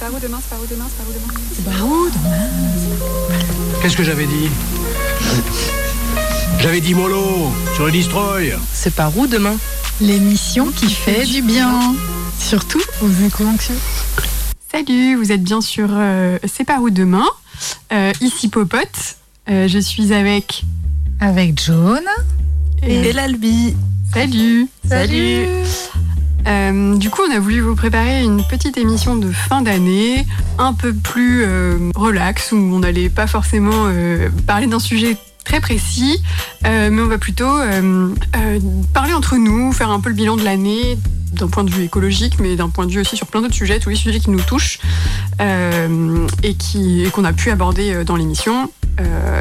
par où demain C'est par où demain C'est par où demain C'est par où demain Qu'est-ce que j'avais dit J'avais dit mollo sur le destroy. C'est par où demain L'émission qui fait du bien. Surtout aux éco-anxieux. Salut, vous êtes bien sur euh, C'est par où demain Euh, Ici Popote. Euh, je suis avec. Avec Jaune. Et l'Albi. Salut Euh, du coup, on a voulu vous préparer une petite émission de fin d'année, un peu plus euh, relax, où on n'allait pas forcément euh, parler d'un sujet très précis, euh, mais on va plutôt parler entre nous, faire un peu le bilan de l'année, d'un point de vue écologique, mais d'un point de vue aussi sur plein d'autres sujets, tous les sujets qui nous touchent et qu'on a pu aborder dans l'émission.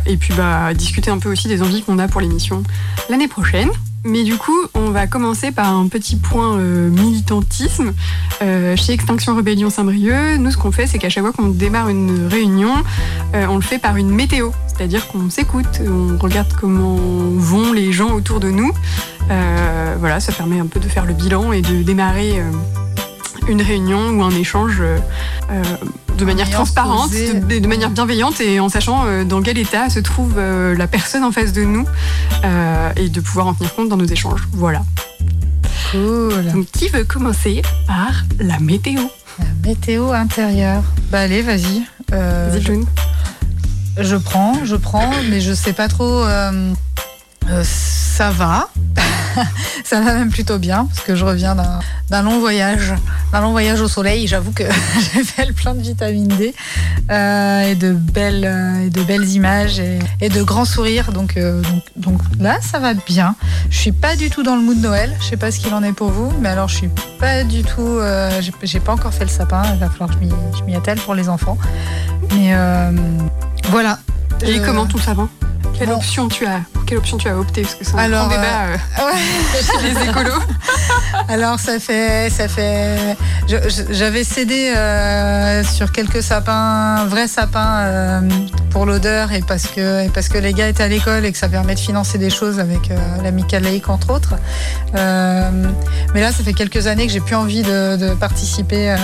Et puis bah, discuter un peu aussi des envies qu'on a pour l'émission l'année prochaine. Mais du coup, on va commencer par un petit point euh, militantisme. Euh, chez Extinction Rebellion Saint-Brieuc, nous, ce qu'on fait, c'est qu'à chaque fois qu'on démarre une réunion, euh, on le fait par une météo. C'est-à-dire qu'on s'écoute, on regarde comment vont les gens autour de nous. Voilà, ça permet un peu de faire le bilan et de démarrer une réunion ou un échange de manière transparente, de, de manière bienveillante et en sachant euh, dans quel état se trouve euh, la personne en face de nous euh, et de pouvoir en tenir compte dans nos échanges. Voilà. Cool. Donc, qui veut commencer par la météo? La météo intérieure. Bah allez, vas-y. Euh, Vas-y, June. je prends, je prends, mais je sais pas trop. euh, euh, ça va. ça va même plutôt bien parce que je reviens d'un- long voyage, d'un long voyage au soleil. J'avoue que j'ai fait le plein de vitamine D euh, et de belles euh, et de belles images et, et de grands sourires. Donc, euh, donc donc là ça va bien. Je suis pas du tout dans le mood Noël. Je sais pas ce qu'il en est pour vous, mais alors je suis pas du tout. j'ai- pas encore fait le sapin. Il va falloir que je m'y- je m'y attelle pour les enfants. Mais voilà. Et comment tout ça va quelle Bon. option tu as? Quelle option tu as opté Parce que c'est un Alors, grand débat euh, Ouais. chez les écolos. Alors ça fait, ça fait. J'avais cédé euh, sur quelques sapins, vrais sapins euh, pour l'odeur et parce que parce que les gars étaient à l'école et que ça permet de financer des choses avec euh, l'amical laïque entre autres. Euh, mais là, ça fait quelques années que j'ai plus envie de, participer euh,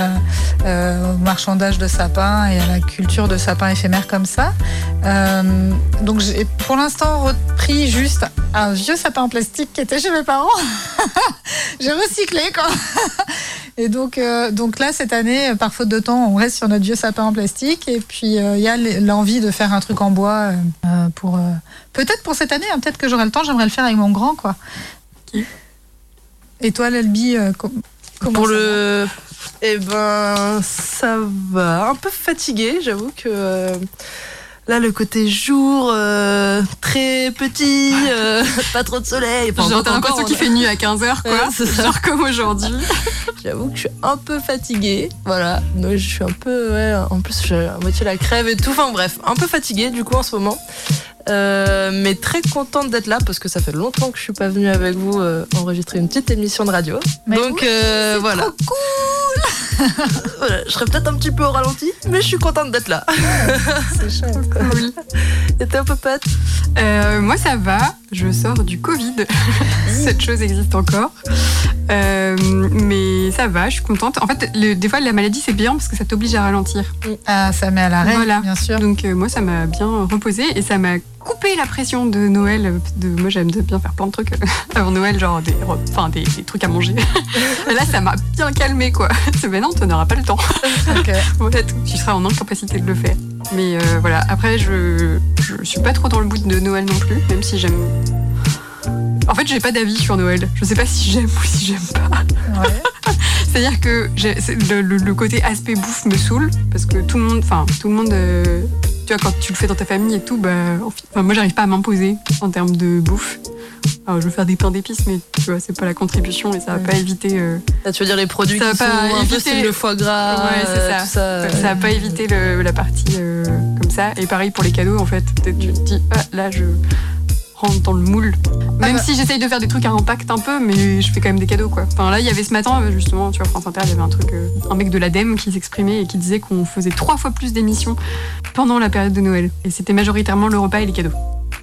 euh, au marchandage de sapins et à la culture de sapins éphémères comme ça. Donc j'ai pour l'instant repris juste un vieux sapin en plastique qui était chez mes parents. j'ai recyclé quoi. Et donc, donc là, cette année, par faute de temps, on reste sur notre vieux sapin en plastique. Et puis, il y a l'envie de faire un truc en bois euh, euh, pour. euh, peut-être pour cette année, hein, peut-être que j'aurai le temps, j'aimerais le faire avec mon grand, quoi. Et toi, com- comment Pour ça va? Le. Eh ben, ça va. Un peu fatigué, j'avoue que. Là, le côté jour, euh, très petit, euh, pas trop de soleil. Enfin, Genre, encore, t'as l'impression on qu'il fait nuit à 15h, quoi. Ouais, c'est. Genre comme aujourd'hui. J'avoue que je suis un peu fatiguée. Voilà. Donc, je suis un peu. Ouais, en plus, j'ai à moitié la crève et tout. Enfin, bref, un peu fatiguée du coup en ce moment. Euh, mais très contente d'être là parce que ça fait longtemps que je suis pas venue avec vous euh, enregistrer une petite émission de radio. Mais Donc oui, euh, voilà. Trop cool Voilà, Je serais peut-être un petit peu au ralenti, mais je suis contente d'être là. C'est chouette. Oui. Et t'es un peu pote Euh, moi, ça va. Je sors du Covid. Cette chose existe encore. Euh, mais ça va, je suis contente. En fait, le- des fois, la maladie, c'est bien parce que ça t'oblige à ralentir. Ah, ça met à l'arrêt, Voilà. bien sûr. Donc, euh, moi, ça m'a bien reposé et ça m'a coupé la pression de Noël. De, moi, j'aime bien faire plein de trucs euh, avant Noël, genre des, enfin, des, des trucs à manger. Là, ça m'a bien calmé, quoi. C'est non, tu n'auras pas le temps. Ok. Voilà tout. Tu seras en incapacité de le faire. Mais euh, voilà, après, je, je suis pas trop dans le bout de Noël non plus, même si j'aime. En fait, j'ai pas d'avis sur Noël. Je sais pas si j'aime ou si j'aime pas. Ouais. C'est-à-dire que le côté aspect bouffe me saoule parce que tout le monde, enfin tout le monde, euh, tu vois, quand tu le fais dans ta famille et tout, bah, en fi- enfin, moi j'arrive pas à m'imposer en termes de bouffe. Alors, je veux faire des pains d'épices, mais tu vois, c'est pas la contribution et ça va Ouais. pas éviter. euh, Là, tu veux dire les produits Ça qui va sont pas un peu éviter- le foie gras, Ouais, c'est euh, ça. tout ça. ça va pas éviter le- la partie euh, comme ça. Et pareil pour les cadeaux, en fait. Peut-être tu te dis, ah, là, je rentre dans le moule. Même bah. si j'essaye de faire des trucs à impact un peu, mais je fais quand même des cadeaux, quoi. Enfin, là, il y avait ce matin, euh, justement, tu vois, France Inter, il y avait un truc, euh, un mec de l'ADEME qui s'exprimait et qui disait qu'on faisait trois fois plus d'émissions pendant la période de Noël. Et c'était majoritairement le repas et les cadeaux.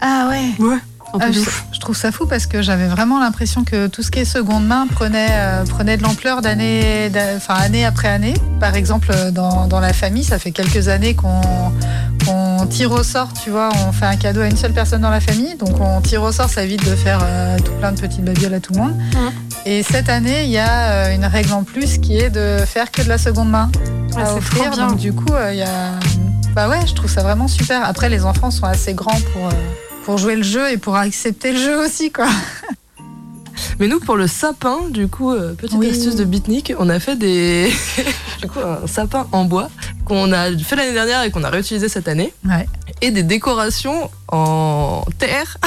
Ah ouais. Ouais. Ah, je, je trouve ça fou parce que j'avais vraiment l'impression que tout ce qui est seconde main prenait, euh, prenait de l'ampleur d'année, d'a- enfin année après année. Par exemple, dans, dans la famille, ça fait quelques années qu'on qu'on tire au sort, tu vois, on fait un cadeau à une seule personne dans la famille, donc on tire au sort, ça évite de faire euh, tout plein de petites babioles à tout le monde. Et cette année, il y a euh, une règle en plus qui est de faire que de la seconde main Ah, à offrir. bien. Donc du coup, euh, il y a, bah ouais, je trouve ça vraiment super. Après, les enfants sont assez grands pour pour jouer le jeu et pour accepter le jeu aussi, quoi. Mais nous, pour le sapin, du coup, euh, petite Oui. astuce de Bitnik, on a fait des. du coup, un sapin en bois qu'on a fait l'année dernière et qu'on a réutilisé cette année. Ouais. Et des décorations en terre.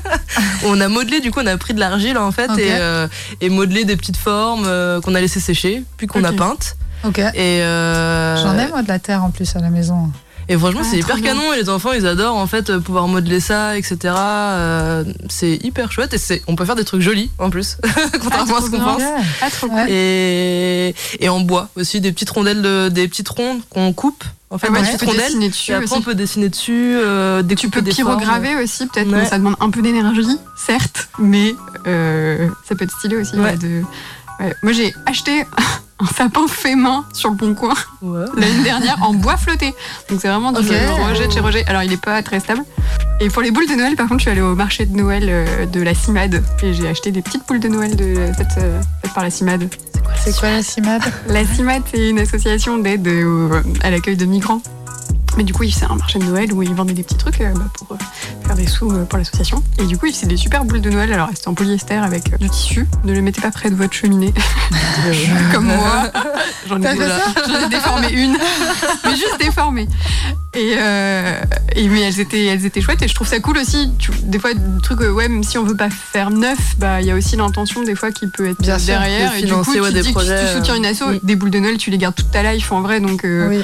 on a modelé, du coup, on a pris de l'argile en fait et, euh, et modelé des petites formes euh, qu'on a laissé sécher, puis qu'on a peintes. Et, J'en ai moi de la terre en plus à la maison. Et franchement, Ah, c'est hyper bien. canon et les enfants ils adorent en fait euh, pouvoir modeler ça, etc. Euh, c'est hyper chouette et c'est, on peut faire des trucs jolis en plus, contrairement à trop ce qu'on bien. pense. Ah, trop cool. Et, et en bois aussi, des petites rondelles, de- des petites rondes qu'on coupe. En fait, Ah ouais, des tu petites peux rondelles. dessiner Et dessus après, on peut dessiner dessus, euh, Tu peux pyrograver aussi, peut-être, Ouais. ça demande un peu d'énergie, certes, mais euh, ça peut être stylé aussi. De... Moi, j'ai acheté un sapin fait main sur le bon coin l'année dernière en bois flotté. Donc c'est vraiment du Ok. Roger de chez Roger. Alors il est pas très stable. Et pour les boules de Noël, par contre, je suis allée au marché de Noël euh, de la CIMAD et j'ai acheté des petites boules de Noël de, faites, euh, faites par la CIMAD. C'est quoi la CIMAD La CIMAD, c'est une association d'aide au- à l'accueil de migrants. Mais du coup, c'est un marché de Noël où ils vendaient des petits trucs euh, bah, pour euh, faire des sous euh, pour l'association. Et du coup, c'est des super boules de Noël. Alors, c'était en polyester avec du tissu. Ne les mettez pas près de votre cheminée, comme moi. J'en ai, j'en ai déformé une, mais juste déformée. Et, et mais elles étaient, elles étaient chouettes. Et je trouve ça cool aussi. Tu- des fois, le truc, ouais, même si on veut pas faire neuf, bah il y a aussi l'intention des fois qui peut être Bien sûr, derrière. de Et du coup, tu ouais, des dis projets, que tu soutiens une asso, des boules de Noël, tu les gardes toute ta life en vrai. Donc Oui.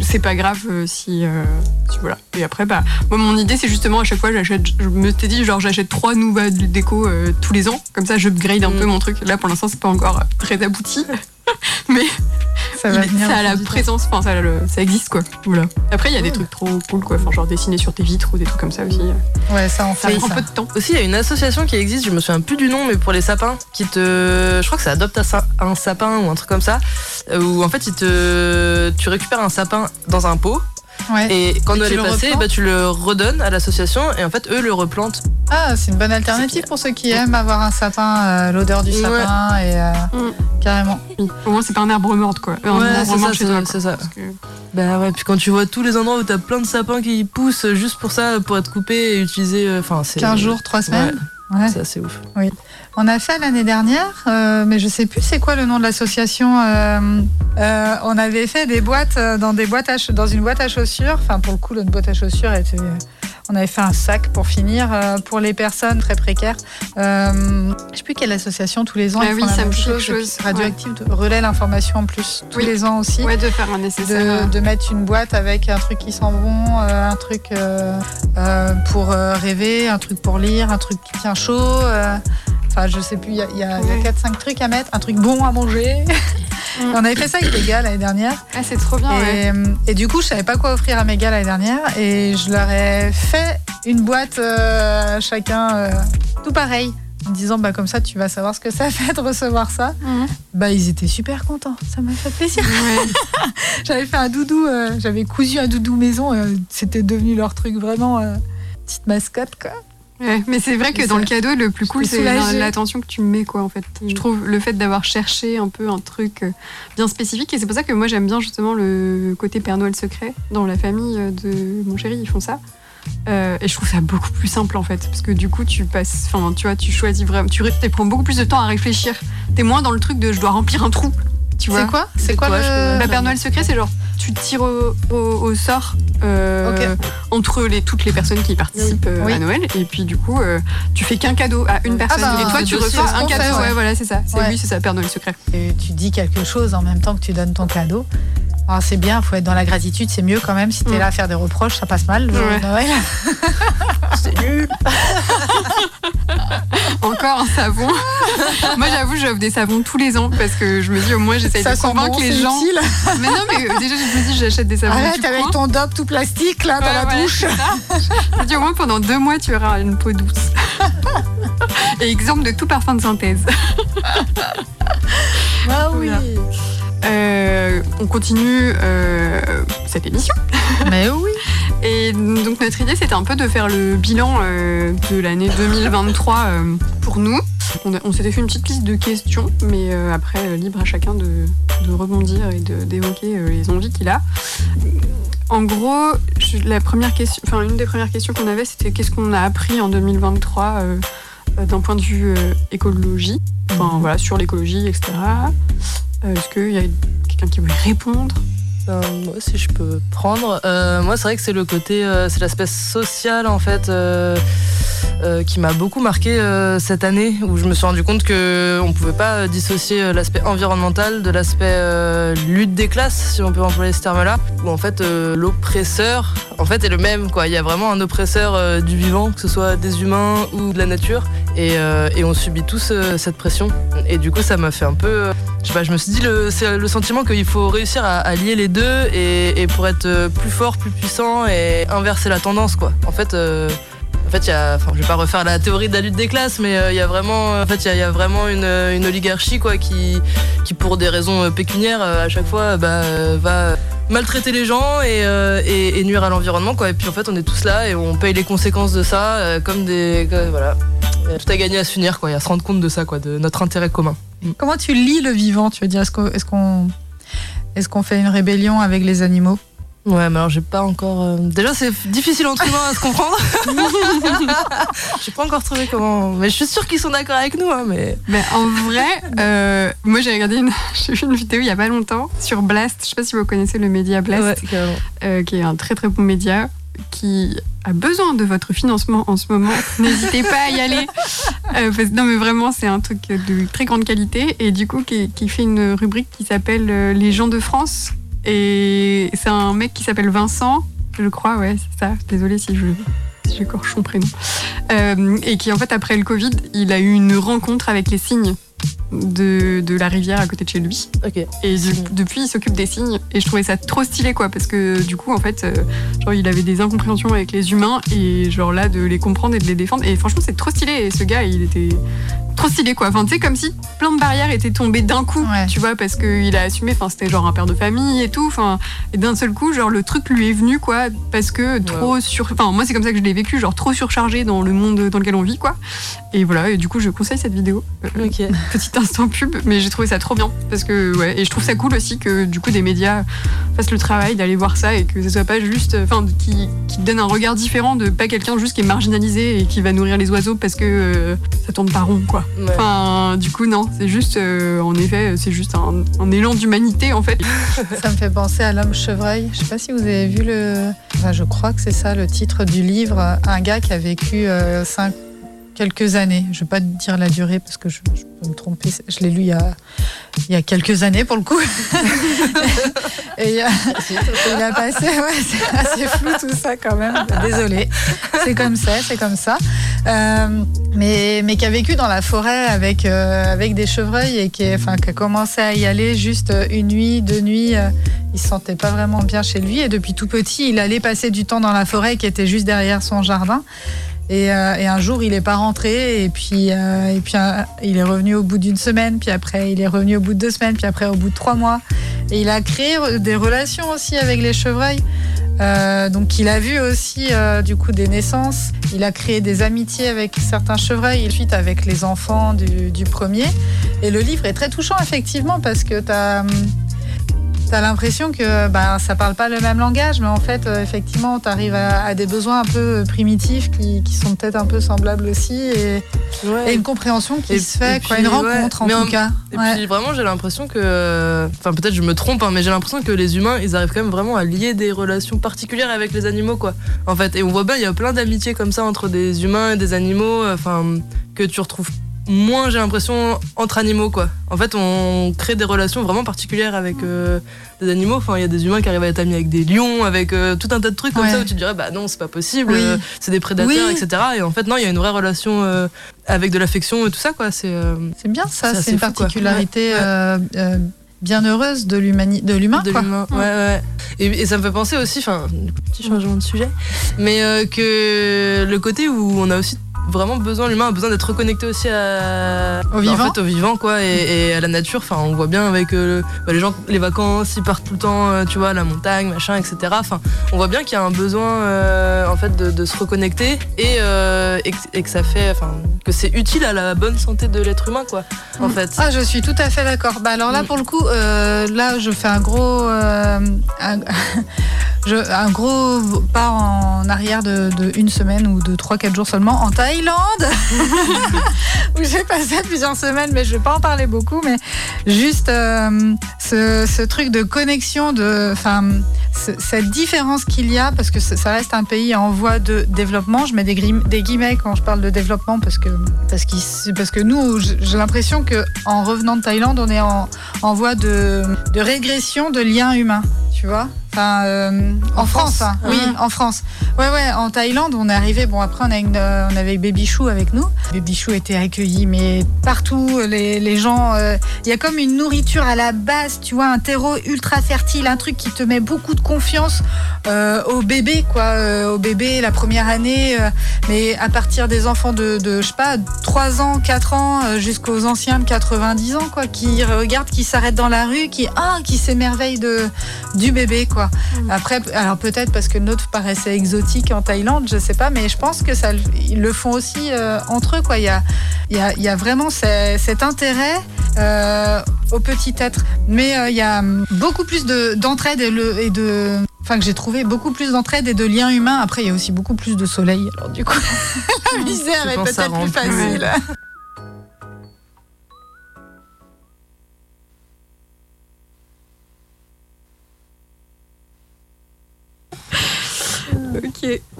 C'est pas grave si, euh, si voilà. Et après, bah, moi, mon idée, c'est justement à chaque fois, j'achète, je me t'ai dit, genre, j'achète trois nouvelles déco euh, tous les ans. Comme ça, je upgrade un Mm. peu mon truc. Là, pour l'instant, c'est pas encore très abouti. Mais Ça va il- venir. ça a la présence, enfin, ça, le- ça existe, quoi. Voilà. Après, il y a des trucs trop cool, quoi. Enfin, genre dessiner sur tes vitres ou des trucs comme ça aussi. Ouais, ça en Ça fait. prend ça. peu de temps. Aussi, il y a une association qui existe, je me souviens plus du nom, mais pour les sapins, qui te. Je crois que ça adopte un sa- un sapin ou un truc comme ça, euh, où en fait, ils te... tu récupères un sapin dans un pot, Ouais. et quand Et tu est le passé, replantes bah, tu le redonnes à l'association, et en fait, eux le replantent. Ah, c'est une bonne alternative pour ceux qui aiment avoir un sapin, euh, l'odeur du Ouais. sapin et euh, Mm. carrément. Au moins, c'est pas un arbre mort, quoi. Un Ouais, c'est ça, chez c'est ça, que- Bah ouais, puis quand tu vois tous les endroits où t'as plein de sapins qui poussent juste pour ça, pour être coupés et utilisés, euh, enfin, c'est. 15 jours, 3 semaines. Ouais. C'est assez ouf. On a fait l'année dernière, euh, mais je sais plus c'est quoi le nom de l'association. euh, euh, on avait fait des boîtes dans des boîtes à dans une boîte à chaussures. Enfin, pour le coup, notre boîte à chaussures était. On avait fait un sac pour finir pour les personnes très précaires. Je sais plus quelle association tous les ans. Ah ils oui, font la ça même me chose. chose, Radioactive de- relaie l'information en plus tous Oui. les ans aussi. Ouais, de faire un nécessaire. de, de mettre une boîte avec un truc qui sent bon, un truc pour rêver, un truc pour lire, un truc qui tient chaud. Euh, Enfin, je sais plus, il y a, il y a, il y a Ouais. 4-5 trucs à mettre, un truc bon à manger. Mm. On avait fait ça avec les gars l'année dernière. Ah, c'est trop bien, ouais. Et, du coup, je savais pas quoi offrir à mes gars l'année dernière. Et je leur ai fait une boîte euh, chacun euh, tout pareil. En disant, bah, comme ça, tu vas savoir ce que ça fait de recevoir ça. Mhm. Bah, ils étaient super contents. Ça m'a fait plaisir. Ouais. J'avais fait un doudou, euh, j'avais cousu un doudou maison, euh, c'était devenu leur truc vraiment euh, petite mascotte quoi. Ouais, mais c'est vrai que dans le cadeau, le plus cool, c'est l'attention que tu mets, quoi, en fait. Je trouve le fait d'avoir cherché un peu un truc euh, bien spécifique. Et c'est pour ça que moi, j'aime bien justement le côté Père Noël secret. Dans la famille euh, de mon chéri, ils font ça. Euh, et je trouve ça beaucoup plus simple, en fait. Parce que du coup, tu passes, enfin, tu vois, tu choisis vraiment, tu prends beaucoup plus de temps à réfléchir. T'es moins dans le truc de je dois remplir un trou. Tu vois C'est quoi C'est quoi, le... peux- bah, Père Noël secret, c'est genre tu tires au, au- au sort euh, entre les, toutes les personnes qui participent euh, Oui. à Noël. Et puis du coup, euh, tu fais qu'un cadeau à une personne. bah, et toi, tu reçois un cadeau. fait, ouais. ouais. voilà, c'est ça. C'est Ouais. lui, c'est ça, Père Noël secret. Et tu dis quelque chose en même temps que tu donnes ton cadeau. C'est bien, faut être dans la gratitude, c'est mieux quand même. Si t'es Mm. là à faire des reproches, ça passe mal. le jour de Ouais. Noël. C'est nul. Encore un savon. Moi, j'avoue, j'offre des savons tous les ans parce que je me dis au moins, j'essaye Ça de convaincre bon, les gens. utile. Mais non, mais euh, déjà, je me dis, j'achète des savons. Arrête avec ton dop tout plastique là dans Ouais, la ouais, douche. Je me dis au moins pendant deux mois, tu auras une peau douce. et exemple de tout parfum de synthèse. Ah oui. Voilà. Euh, on continue euh, cette émission. Mais oui. Et donc notre idée c'était un peu de faire le bilan euh, de l'année 2023 euh, pour nous. On, s'était fait une petite liste de questions, mais après libre à chacun de, de rebondir et de- d'évoquer les envies qu'il a. En gros, la première question, enfin une des premières questions qu'on avait c'était qu'est-ce qu'on a appris en 2023 euh, euh, d'un point de vue écologie, enfin voilà sur l'écologie, etc. Est-ce qu'il y a quelqu'un qui voulait répondre Euh, moi, si je peux prendre. Euh, moi, c'est vrai que c'est le côté, euh, c'est l'aspect social en fait. euh, qui m'a beaucoup marqué cette année où je me suis rendu compte que on pouvait pas dissocier l'aspect environnemental de l'aspect lutte des classes si on peut employer ce terme-là où en fait l'oppresseur en fait est le même quoi il y a vraiment un oppresseur du vivant que ce soit des humains ou de la nature et, on subit tous cette pression et du coup ça m'a fait un peu je sais pas, je me suis dit, c'est le sentiment qu'il faut réussir à lier les deux et, pour être euh, plus fort, plus puissant et inverser la tendance, quoi. En fait, euh, en fait, y a, enfin, je vais pas refaire la théorie de la lutte des classes, mais euh, il y a vraiment, en fait, il y a, vraiment une, oligarchie, quoi, qui, qui pour des raisons euh, pécuniaires, à chaque fois, bah, va maltraiter les gens et, nuire à l'environnement, quoi. Et puis en fait, on est tous là et on paye les conséquences de ça, comme des, voilà. Il y a tout à s'unir, quoi, et à se rendre compte de ça, quoi, de notre intérêt commun. Comment tu lis le vivant Tu veux dire, est-ce qu'on est qu'on est-ce qu'on fait une rébellion avec les animaux? Ouais, mais alors j'ai pas encore. euh, Déjà, c'est difficile entre humains à se comprendre. j'ai pas encore trouvé comment. Mais je suis sûre qu'ils sont d'accord avec nous, hein, mais. Ben, en vrai, euh, moi j'ai regardé une, j'ai vu une vidéo il y a pas longtemps sur Blast. Je sais pas si vous connaissez le média Blast, Ouais, carrément. euh, qui est un très très bon média qui a besoin de votre financement en ce moment. N'hésitez pas à y aller. Euh, non mais vraiment c'est un truc de très grande qualité et du coup qui, fait une rubrique qui s'appelle euh, Les gens de France et c'est un mec qui s'appelle Vincent, je crois, ouais c'est ça. Désolée si je si j'écorche son prénom. Euh, et qui en fait après le Covid, il a eu une rencontre avec les cygnes de, de la rivière à côté de chez lui. Et de- depuis, il s'occupe des cygnes. Et je trouvais ça trop stylé, quoi. Parce que du coup, en fait, euh, genre, il avait des incompréhensions avec les humains. Et genre là, de les comprendre et de les défendre. Et franchement, c'est trop stylé. Et ce gars, il était trop stylé, quoi. Enfin, tu sais, comme si plein de barrières étaient tombées d'un coup. Ouais. Tu vois, parce qu'il a assumé. Enfin, c'était genre un père de famille et tout. Enfin, et d'un seul coup, genre, le truc lui est venu, quoi. Parce que trop sur. Enfin, moi, c'est comme ça que je l'ai vécu. Genre, trop surchargé dans le monde dans lequel on vit, quoi. Et voilà. Et du coup, je conseille cette vidéo. Euh, Ok. petit instant pub, mais j'ai trouvé ça trop bien parce que ouais, et je trouve ça cool aussi que du coup des médias fassent le travail d'aller voir ça et que ce soit pas juste, enfin, qui, qui donne un regard différent de pas quelqu'un juste qui est marginalisé et qui va nourrir les oiseaux parce que euh, ça tourne pas rond quoi. Ouais. Enfin, du coup non, c'est juste, euh, en effet, c'est juste un, un élan d'humanité en fait. Ça me fait penser à l'homme chevreuil. Je sais pas si vous avez vu le. Enfin, je crois que c'est ça le titre du livre. Un gars qui a vécu euh, cinq- quelques années. Je vais pas dire la durée parce que je, peux me tromper. Je l'ai lu il y a, quelques années pour le coup. Et euh, il a passé. C'est assez flou tout ça quand même. Désolée. C'est comme ça, c'est comme ça. Euh, mais, qui a vécu dans la forêt avec, euh, des chevreuils et qui a commencé à y aller juste une nuit, deux nuits. euh, il se sentait pas vraiment bien chez lui et depuis tout petit, il allait passer du temps dans la forêt qui était juste derrière son jardin. Et, euh, et un jour, il n'est pas rentré et puis, euh, et puis euh, il est revenu au bout d'une semaine, puis après il est revenu au bout de deux semaines, puis après au bout de trois mois. Et il a créé des relations aussi avec les chevreuils. Donc il a vu aussi du coup des naissances. Il a créé des amitiés avec certains chevreuils et ensuite avec les enfants du, du premier. Et le livre est très touchant effectivement parce que tu as... T'as l'impression que bah, ça parle pas le même langage, mais en fait, euh, effectivement, tu arrives à, à des besoins un peu primitifs qui, qui sont peut-être un peu semblables aussi, et, Ouais. et une compréhension qui Et- se fait, quoi, une ouais, rencontre mais en en- tout cas. Et Ouais. puis vraiment, j'ai l'impression que. Enfin, peut-être je me trompe, hein, mais j'ai l'impression que les humains, ils arrivent quand même vraiment à lier des relations particulières avec les animaux, quoi. En fait, et on voit bien, il y a plein d'amitiés comme ça entre des humains et des animaux, enfin, que tu retrouves moins, j'ai l'impression, entre animaux, quoi. En fait, on crée des relations vraiment particulières avec euh, des animaux. Enfin, il y a des humains qui arrivent à être amis avec des lions, avec euh, tout un tas de trucs comme Ouais. ça où tu te dirais, bah non, c'est pas possible, Oui. euh, c'est des prédateurs, Oui. etc. Et en fait, non, il y a une vraie relation avec de l'affection et tout ça, quoi. C'est. bien ça, C'est une fou, particularité Ouais, bien heureuse de l'humain. de l'humain. Ouais, ouais. Et, et ça me fait penser aussi, enfin, petit changement de sujet, mais euh, que le côté où on a aussi vraiment besoin, l'humain a besoin d'être reconnecté aussi à, Au en vivant. fait, au vivant quoi, et, et à la nature. Enfin, on voit bien avec euh, bah, les gens, les vacances, ils partent tout le temps, euh, tu vois, à la montagne, machin, etc. Enfin, on voit bien qu'il y a un besoin euh, en fait de, de se reconnecter et, et, que, et que ça fait, enfin, que c'est utile à la bonne santé de l'être humain quoi, en fait. Ah, je suis tout à fait d'accord. Bah, alors là, Mm. pour le coup, là, je fais un gros, un, un gros pas en arrière de, une semaine ou de 3-4 jours seulement en Thaïlande, où j'ai passé plusieurs semaines, mais je vais pas en parler beaucoup, mais juste euh, ce, truc de connexion, de, cette différence qu'il y a, parce que ça reste un pays en voie de développement. Je mets des, guillemets quand je parle de développement parce que parce, qu'il- parce que nous, j'ai l'impression que en revenant de Thaïlande, on est en, en voie de, de régression de liens humains. Tu vois Enfin, euh, en, En France, France. hein. oui, en France. Ouais, ouais, en Thaïlande, on est arrivé. Bon, après, on, a une, euh, on avait Baby Chou avec nous. Baby Chou était accueilli, mais partout, les, les gens. euh, Il y a comme une nourriture à la base, tu vois, un terreau ultra fertile, un truc qui te met beaucoup de confiance euh, au bébé, quoi. au bébé, la première année. mais à partir des enfants de, de, je sais pas, 3 ans, 4 ans, jusqu'aux anciens de 90 ans, quoi, qui regardent, qui s'arrêtent dans la rue, qui, ah, qui s'émerveillent de, du bébé, quoi. Après, alors peut-être parce que notre paraissait exotique en Thaïlande, je sais pas, mais je pense que ça, ils le font aussi euh, entre eux, quoi. Il y a, il y a, il y a vraiment ce- cet intérêt euh, au petit être. Mais euh, il y a beaucoup plus de- d'entraide et, le- et de. Enfin, que j'ai trouvé beaucoup plus d'entraide et de liens humains. Après, il y a aussi beaucoup plus de soleil. Alors, du coup, la misère est peut-être plus- facile.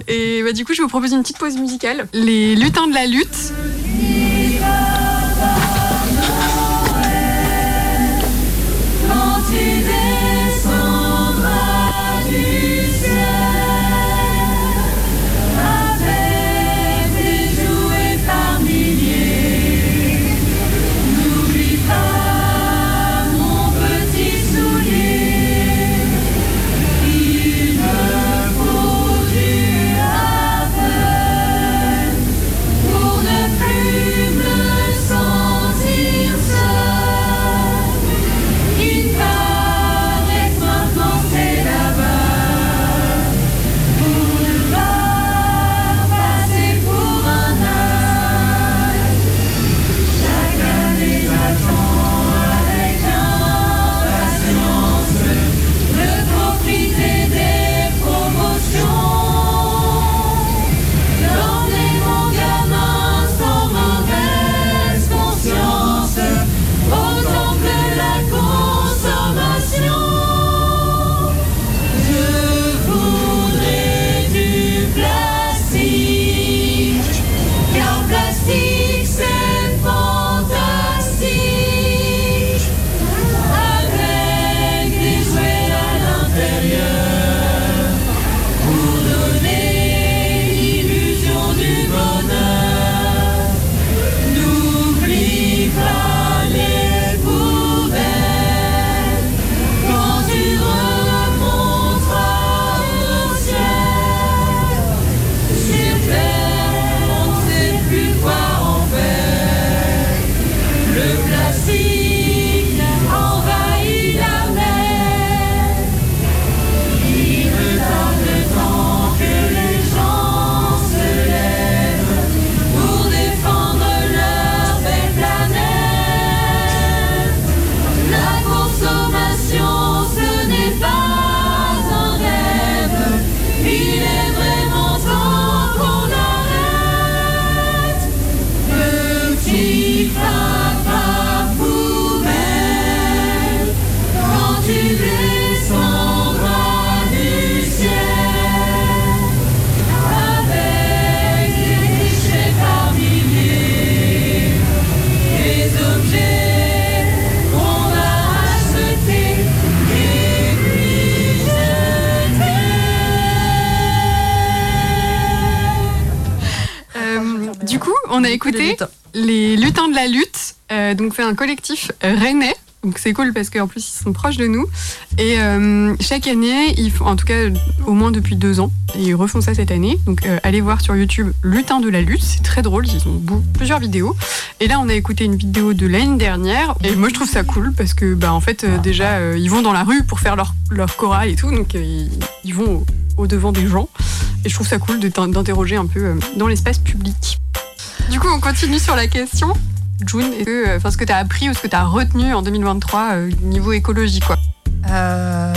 Et bah, du coup, je vous propose une petite pause musicale. Les lutins de la lutte. A écouté lutins. les lutins de la lutte. Euh, donc c'est un collectif euh, rennais Donc c'est cool parce qu'en plus ils sont proches de nous. Et euh, chaque année, ils font, en tout cas au moins depuis deux ans, et ils refont ça cette année. Donc euh, allez voir sur YouTube Lutin de la lutte, c'est très drôle, ils ont plusieurs vidéos. Et là on a écouté une vidéo de l'année dernière, et moi je trouve ça cool parce que bah, en fait euh, déjà euh, ils vont dans la rue pour faire leur, leur chorale et tout, donc ils, ils vont au, au devant des gens. Et je trouve ça cool d'interroger un peu dans l'espace public. Du coup, on continue sur la question. June, est-ce que, euh, enfin, ce que tu as appris ou ce que tu as retenu en 2023 euh, niveau écologie, quoi Euh,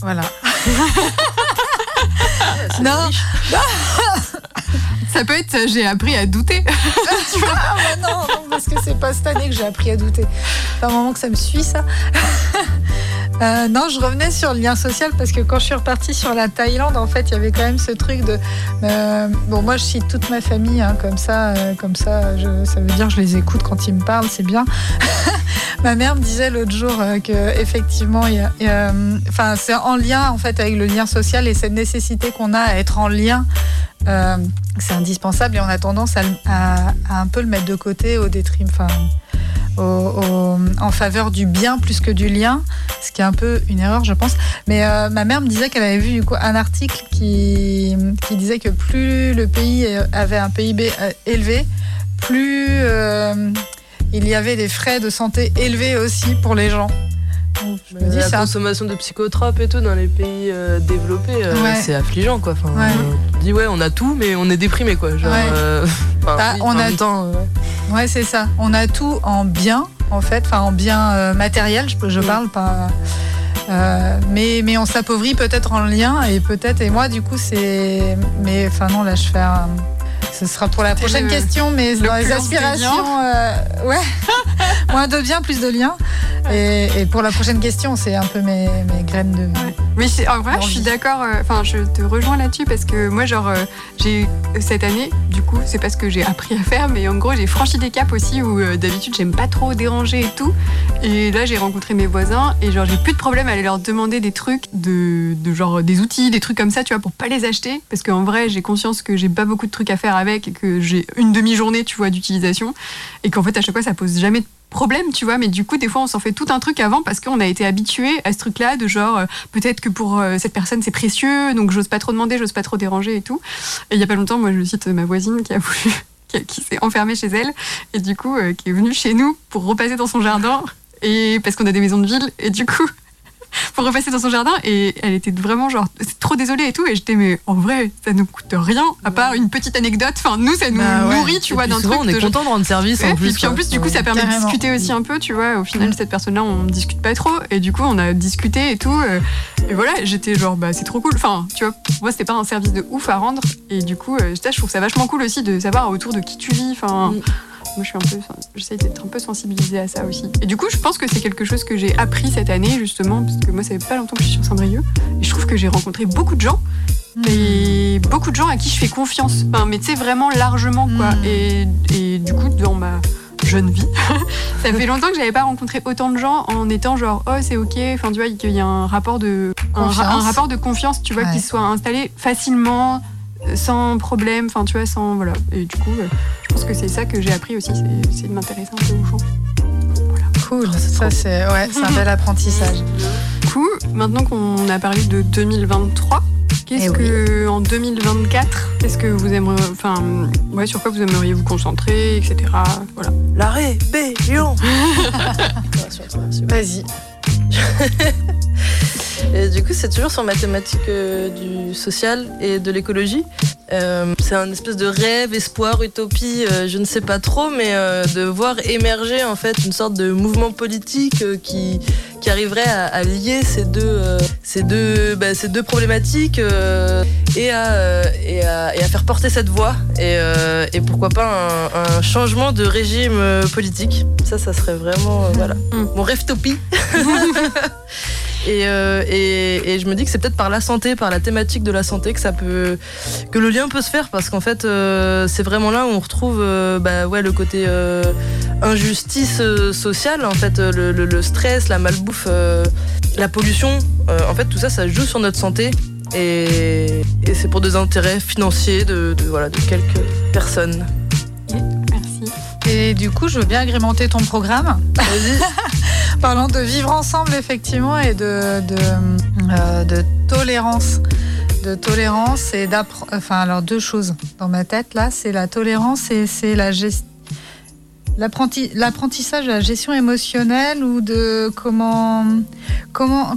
Voilà. non, Ça peut être euh, j'ai appris à douter. Ah bah non, non, parce que c'est pas cette année que j'ai appris à douter. C'est un moment que ça me suit, ça. Euh, non, je revenais sur le lien social parce que quand je suis repartie sur la Thaïlande, en fait, il y avait quand même ce truc de. euh, bon, moi, je cite toute ma famille, hein, comme ça, euh, comme ça, ça veut dire je les écoute quand ils me parlent, c'est bien. ma mère me disait l'autre jour que effectivement, enfin, c'est en lien en fait avec le lien social et cette nécessité qu'on a à être en lien. c'est indispensable et on a tendance à, un peu le mettre de côté au détriment, en faveur du bien plus que du lien, ce qui est un peu une erreur, je pense. Mais euh, ma mère me disait qu'elle avait vu du coup, un article qui, qui disait que plus le pays avait un PIB euh, élevé, plus euh, il y avait des frais de santé élevés aussi pour les gens. Je me dis, la consommation de psychotropes et tout dans les pays euh, développés, euh, Ouais. c'est affligeant quoi. Enfin, Ouais. on dit ouais, on a tout, mais on est déprimé quoi. Genre, Ouais. euh, Bah, oui, on a- temps, euh, ouais. Ouais, c'est ça. On a tout en bien, en fait, enfin en bien euh, matériel, je, je parle pas. euh, mais, mais on s'appauvrit peut-être en lien et peut-être. Et moi, du coup, c'est. Mais enfin, non, là, je fais un. Ce sera pour la prochaine le- question, mais dans les aspirations. euh, ouais. Moins de bien, plus de liens. Et, et pour la prochaine question, c'est un peu mes, mes graines de. Mais en vrai, je suis d'accord. euh, Enfin, je te rejoins là-dessus parce que moi, genre, euh, j'ai cette année, du coup, c'est pas ce que j'ai appris à faire, mais en gros, j'ai franchi des caps aussi où euh, d'habitude, j'aime pas trop déranger et tout. Et là, j'ai rencontré mes voisins et genre, j'ai plus de problème à aller leur demander des trucs de, de genre des outils, des trucs comme ça, tu vois, pour pas les acheter. Parce qu'en vrai, j'ai conscience que j'ai pas beaucoup de trucs à faire avec et que j'ai une demi-journée, tu vois, d'utilisation. Et qu'en fait, à chaque fois, ça pose jamais de problème, tu vois, mais du coup, des fois, on s'en fait tout un truc avant parce qu'on a été habitué à ce truc-là de genre, euh, peut-être que pour euh, cette personne, c'est précieux, donc j'ose pas trop demander, j'ose pas trop déranger et tout. Et il y a pas longtemps, moi, je cite ma voisine qui a voulu, qui, s'est enfermée chez elle et du coup, euh, qui est venue chez nous pour repasser dans son jardin et parce qu'on a des maisons de ville et du coup. Pour repasser dans son jardin et elle était vraiment genre trop désolée et tout et j'étais mais en vrai ça nous coûte rien à part une petite anecdote enfin nous ça nous Bah ouais. nourrit tu Et vois d'un truc on est content de rendre service Ouais, en plus. et puis en plus, du coup, ça permet Carrément. de discuter aussi un peu, tu vois. Au final, Mm. cette personne-là, on ne discute pas trop. Et du coup, on a discuté et tout. euh, Et voilà, j'étais genre, bah, c'est trop cool. Enfin, tu vois, pour moi, c'était pas un service de ouf à rendre. Et du coup, euh, je trouve ça vachement cool aussi de savoir autour de qui tu vis. Enfin, Mm. Moi, je suis un peu, enfin, j'essaie d'être un peu sensibilisée à ça aussi. Et du coup, je pense que c'est quelque chose que j'ai appris cette année, justement, parce que moi, ça fait pas longtemps que je suis sur Saint-Brieuc. Et je trouve que j'ai rencontré beaucoup de gens et beaucoup de gens à qui je fais confiance. Enfin, mais tu sais, vraiment largement, quoi. Mm. Et, et du coup, dans ma jeune vie, ça fait longtemps que j'avais pas rencontré autant de gens en étant genre, oh, c'est ok. Enfin, tu vois, qu'il y a un rapport de, un, ra- Confiance. un rapport de confiance, tu vois, Ouais. qui soit installé facilement, sans problème. Enfin, tu vois, sans. Voilà. Et du coup, euh, je pense que c'est ça que j'ai appris aussi, c'est- de m'intéresser un peu aux gens. Cool. Oh, c'est ça, c'est ouais, c'est un bel apprentissage. Du coup, maintenant qu'on a parlé de 2023, qu'est-ce Eh que en 2024, qu'est-ce que vous aimeriez, enfin, ouais, sur quoi vous aimeriez vous concentrer, etc. Voilà. La rébellion Vas-y. Et du coup, c'est toujours sur ma thématique euh, du social et de l'écologie. Euh, c'est un espèce de rêve, espoir, utopie, euh, je ne sais pas trop, mais de voir émerger en fait une sorte de mouvement politique qui, qui arriverait à, à lier ces deux, ces deux, bah, ces deux problématiques et, à, et, à, et à faire porter cette voix. Et, et pourquoi pas un, un changement de régime politique. Ça, ça serait vraiment voilà, Mm. mon rêve-topie. Et, euh, et, et je me dis que c'est peut-être par la santé, par la thématique de la santé que ça peut, que le lien peut se faire parce qu'en fait euh, c'est vraiment là où on retrouve euh, bah, ouais, le côté injustice sociale, en fait le, stress, la malbouffe, la pollution. en fait tout ça ça joue sur notre santé et, et c'est pour des intérêts financiers de, voilà, de quelques personnes. Et du coup, je veux bien agrémenter ton programme. Parlant de vivre ensemble, effectivement, et de, de, euh, de tolérance. De tolérance et d'apprendre. Enfin, alors, deux choses dans ma tête, là c'est la tolérance et c'est la gestion. L'apprentissage de la gestion émotionnelle ou de comment. comment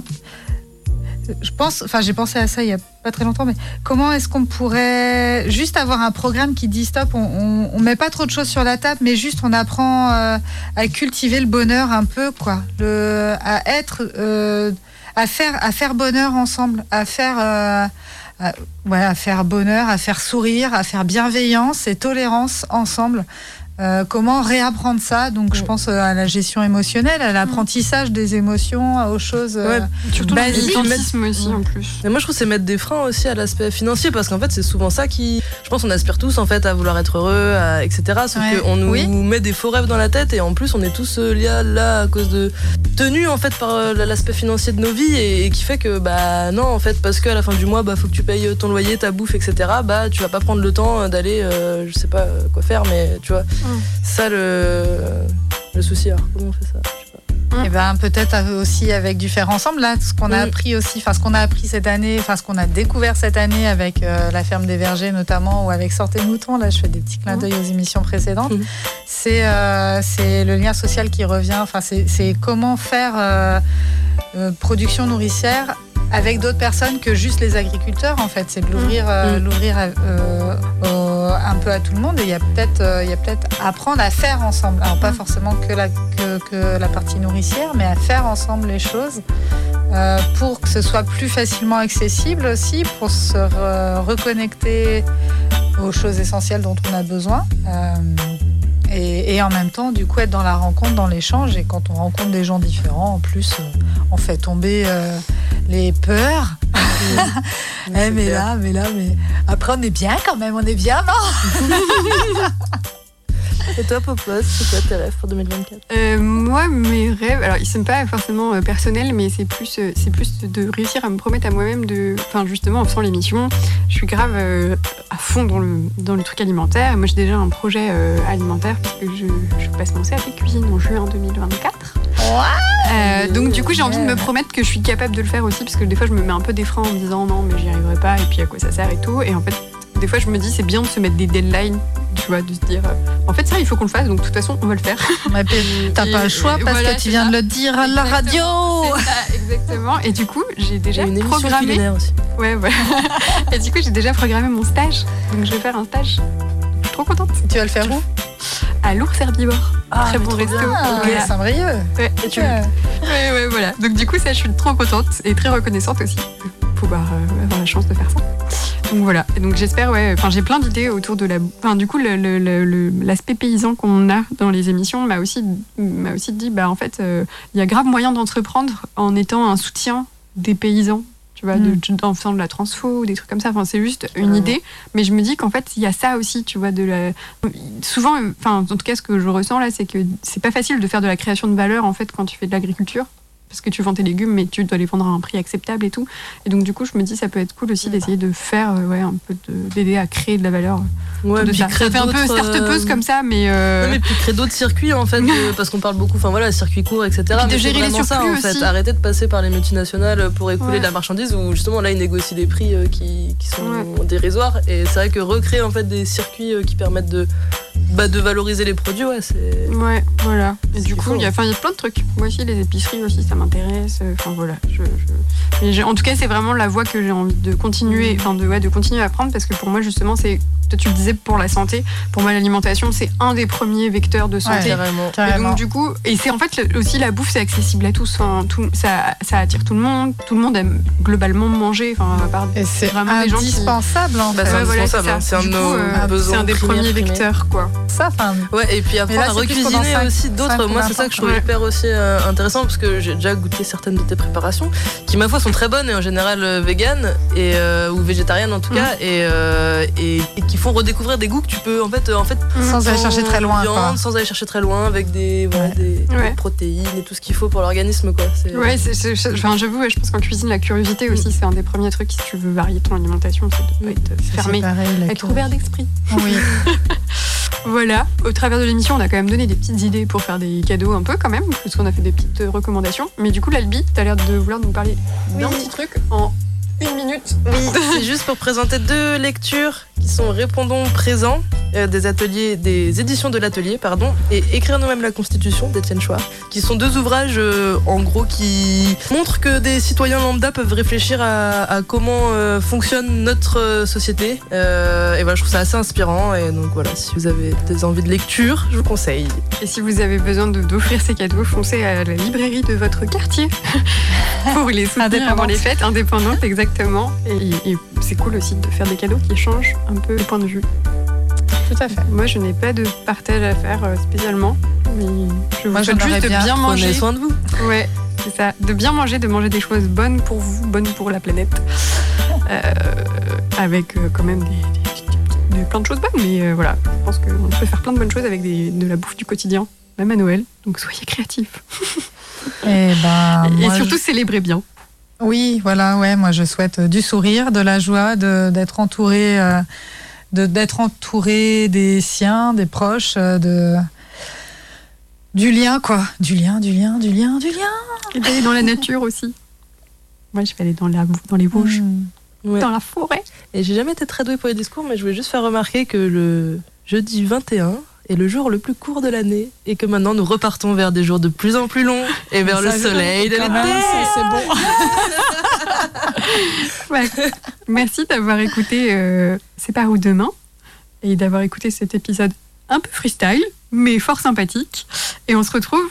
je pense, enfin j'ai pensé à ça il y a pas très longtemps, mais comment est-ce qu'on pourrait juste avoir un programme qui dit stop, on, on, met pas trop de choses sur la table, mais juste on apprend euh, à cultiver le bonheur un peu, quoi, à être, euh, à faire, à faire bonheur ensemble, à faire, euh, ouais, à faire bonheur, à faire sourire, à faire bienveillance et tolérance ensemble. Euh, comment réapprendre ça Donc, je pense euh, à la gestion émotionnelle, à l'apprentissage des émotions, aux choses euh, Ouais, Surtout basiques. aussi en plus. Mais moi, je trouve que c'est mettre des freins aussi à l'aspect financier parce qu'en fait, c'est souvent ça qui. Je pense qu'on aspire tous en fait à vouloir être heureux, à- etc. Sauf Ouais. qu'on nous Oui. met des faux rêves dans la tête et en plus, on est tous euh, liés là à cause de tenus en fait par euh, l'aspect financier de nos vies et, et qui fait que bah non en fait parce qu'à la fin du mois, bah faut que tu payes ton loyer, ta bouffe, etc. Bah tu vas pas prendre le temps euh, d'aller, euh, je sais pas euh, quoi faire, mais tu vois, ça le le souci. Alors comment on fait ça. Et ben peut-être aussi avec du faire ensemble là, ce qu'on a appris aussi, enfin ce qu'on a appris cette année, enfin ce qu'on a découvert cette année avec euh, la ferme des vergers notamment ou avec Sortez Mouton, là je fais des petits clins d'œil aux émissions précédentes. Mhm. C'est euh, c'est le lien social qui revient. Enfin c'est comment faire euh, production nourricière avec d'autres personnes que juste les agriculteurs en fait. C'est de l'ouvrir Mhm. l'ouvrir un peu à tout le monde et il y a peut-être euh, peut-être apprendre à faire ensemble. Alors pas forcément que la que, que la partie nourricière, mais à faire ensemble les choses euh, pour que ce soit plus facilement accessible aussi, pour se re- reconnecter aux choses essentielles dont on a besoin. Euh, et, et en même temps, du coup, être dans la rencontre, dans l'échange. Et quand on rencontre des gens différents, en plus, euh, on fait tomber euh, les peurs. Eh, mais là, mais là, mais après, on est bien quand même, on est bien, non? Et toi, Popos, c'est quoi tes rêves pour 2024 Euh, moi, mes rêves, alors ils sont pas forcément euh, personnels, mais c'est plus, euh, c'est plus de réussir à me promettre à moi-même de, enfin justement en faisant l'émission, je suis grave euh, à fond dans le dans le truc alimentaire. Moi, j'ai déjà un projet euh, alimentaire parce que je, je passe mon CAP cuisine en juin 2024. Euh, donc du coup, j'ai envie de me promettre que je suis capable de le faire aussi, parce que des fois, je me mets un peu des freins en me disant non, mais j'y arriverai pas, et puis à quoi ça sert et tout. Et en fait, des fois, je me dis c'est bien de se mettre des deadlines, tu vois, de se dire euh, en fait ça, il faut qu'on le fasse, donc de toute façon, on va le faire. T'as pas le choix parce voilà, que tu viens ça. de le dire à la radio Exactement, c'est ça, exactement. Et du coup, j'ai déjà une programmé. aussi. Ouais, ouais. Et du coup, j'ai déjà programmé mon stage. Donc, je vais faire un stage. Je suis trop contente. Tu vas le faire où? À l'ours herbivore. Ah, Très bon resto. Voilà. Saint-Brieuc Ouais, et tu- Ouais. ouais, ouais, voilà. Donc, du coup, ça, je suis trop contente et très reconnaissante aussi de pouvoir euh, avoir la chance de faire ça. Donc, voilà. Donc, j'espère, ouais. Enfin, j'ai plein d'idées autour de la. Enfin, du coup, le- le- le- le- l'aspect paysan qu'on a dans les émissions m'a aussi, m'a aussi dit, bah, en fait, euh, il y a grave moyen d'entreprendre en étant un soutien des paysans. Tu vois, Mm. de, en faisant de la transfo ou des trucs comme ça. Enfin, c'est juste une idée. Mais je me dis qu'en fait, il y a ça aussi, tu vois, de la. Souvent, enfin, en tout cas, ce que je ressens là, c'est que c'est pas facile de faire de la création de valeur en fait quand tu fais de l'agriculture. Parce que tu vends tes légumes, mais tu dois les vendre à un prix acceptable et tout. Et donc, du coup, je me dis, ça peut être cool aussi d'essayer de faire, euh, ouais, un peu de- d'aider à créer de la valeur. Ouais, de ça. créer Ça fait un peu start-upeuse euh, comme ça, mais. euh, Non, mais puis créer d'autres circuits en fait, de- parce qu'on parle beaucoup, enfin voilà, circuits courts, etc. puis de mais c'est gérer les vraiment ça, surplus en fait. aussi. Arrêter de passer par les multinationales pour écouler Ouais. de la marchandise où justement là ils négocient des prix euh, qui, qui sont dérisoires. Et c'est vrai que recréer en fait des circuits euh, qui permettent de, bah, de valoriser les produits, ouais, c'est. Ouais, voilà. Et C'est du coup, fou. il y, a, enfin, il y a plein de trucs. Moi aussi, les épiceries aussi, ça m'intéresse. Enfin, voilà. Je, je- Mais j'ai- en tout cas, c'est vraiment la voie que j'ai envie de continuer, enfin, de, ouais, de continuer à prendre parce que pour moi, justement, c'est. Toi, tu le disais pour la santé. Pour moi, l'alimentation, c'est un des premiers vecteurs de santé. Carrément. Et donc du coup, et c'est en fait aussi la bouffe, c'est accessible à tous. Enfin, tout, ça, ça attire tout le monde. Tout le monde aime globalement manger. Enfin, à part Et c'est qui- indispensable en Bah, fait. c'est Ouais, voilà, c'est indispensable, ça. hein. C'est un de nos euh, besoins c'est un des primaires, premiers vecteurs, quoi. Ça, enfin, Ouais, et puis apprendre là, recuisiner cinq- aussi d'autres. Moi, c'est ça que je trouve Ouais. hyper aussi euh, intéressant parce que j'ai déjà goûté certaines de tes préparations qui, ma foi, sont très bonnes et en général euh, véganes et, euh, ou végétariennes en tout Mm. cas et, euh, et, et qui font redécouvrir des goûts que tu peux en fait, en fait sans aller chercher très loin. viande, quoi. sans aller chercher très loin avec des, voilà, Ouais. des, des Ouais. protéines et tout ce qu'il faut pour l'organisme. quoi. Ouais, enfin, j'avoue, je pense qu'en cuisine, la curiosité aussi, c'est un des premiers trucs si tu veux varier ton alimentation, c'est de pas Mm. être fermé, pareil, être ouvert d'esprit. Oui. Voilà, au travers de l'émission, on a quand même donné des petites idées pour faire des cadeaux un peu quand même, parce qu'on a fait des petites recommandations. Mais du coup, l'Albi, t'as l'air de vouloir nous parler d'un Oui. petit truc en une minute. Oui, c'est juste pour présenter deux lectures qui sont Répondons présents, euh, des ateliers, des éditions de l'atelier, pardon, et Écrire nous-mêmes la Constitution d'Étienne Chouard, qui sont deux ouvrages euh, en gros qui montrent que des citoyens lambda peuvent réfléchir à, à comment euh, fonctionne notre euh, société. Euh, et voilà, je trouve ça assez inspirant. Et donc voilà, si vous avez des envies de lecture, je vous conseille. Et si vous avez besoin de- d'offrir ces cadeaux, foncez à la librairie de votre quartier pour les soutenir avant les fêtes, indépendantes exactement. Et, et c'est cool aussi de faire des cadeaux qui changent un peu le point de vue. Tout à fait. Moi, je n'ai pas de partage à faire euh, spécialement, mais je vous Moi, souhaite juste de bien. bien Prenez manger. soin de vous. Ouais, c'est ça. De bien manger, de manger des choses bonnes pour vous, bonnes pour la planète. Euh, avec euh, quand même des, des- des- plein de choses bonnes. Mais euh, voilà, je pense qu'on peut faire plein de bonnes choses avec des- de la bouffe du quotidien, même à Noël. Donc soyez créatifs. Et, ben, Et surtout célébrez bien. Oui, voilà, ouais, moi je souhaite euh, du sourire, de la joie, de- d'être entouré, euh, de- d'être entouré des siens, des proches, euh, de du lien, quoi. Du lien, du lien, du lien, du lien. Et d'aller dans la nature aussi. Moi, je vais aller dans, la, dans les Vosges, Mm. Ouais. dans la forêt. Et j'ai jamais été très douée pour les discours, mais je voulais juste faire remarquer que le jeudi 21 est le jour le plus court de l'année et que maintenant nous repartons vers des jours de plus en plus longs et vers le soleil de l'été. c'est- c'est bon. Ouais. Merci d'avoir écouté euh, C'est par où demain et d'avoir écouté cet épisode un peu freestyle, mais fort sympathique. Et on se retrouve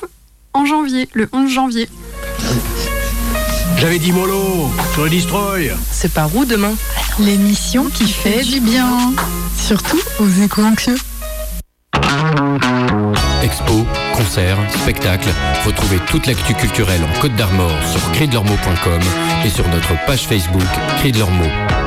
en janvier, le 11 janvier. J'avais dit mollo sur le destroy. C'est par où demain L'émission qui fait du bien. Surtout aux éco-anxieux. Expo, concerts, spectacles, retrouvez toute l'actu culturelle en Côte d'Armor sur cri et sur notre page Facebook Cri de.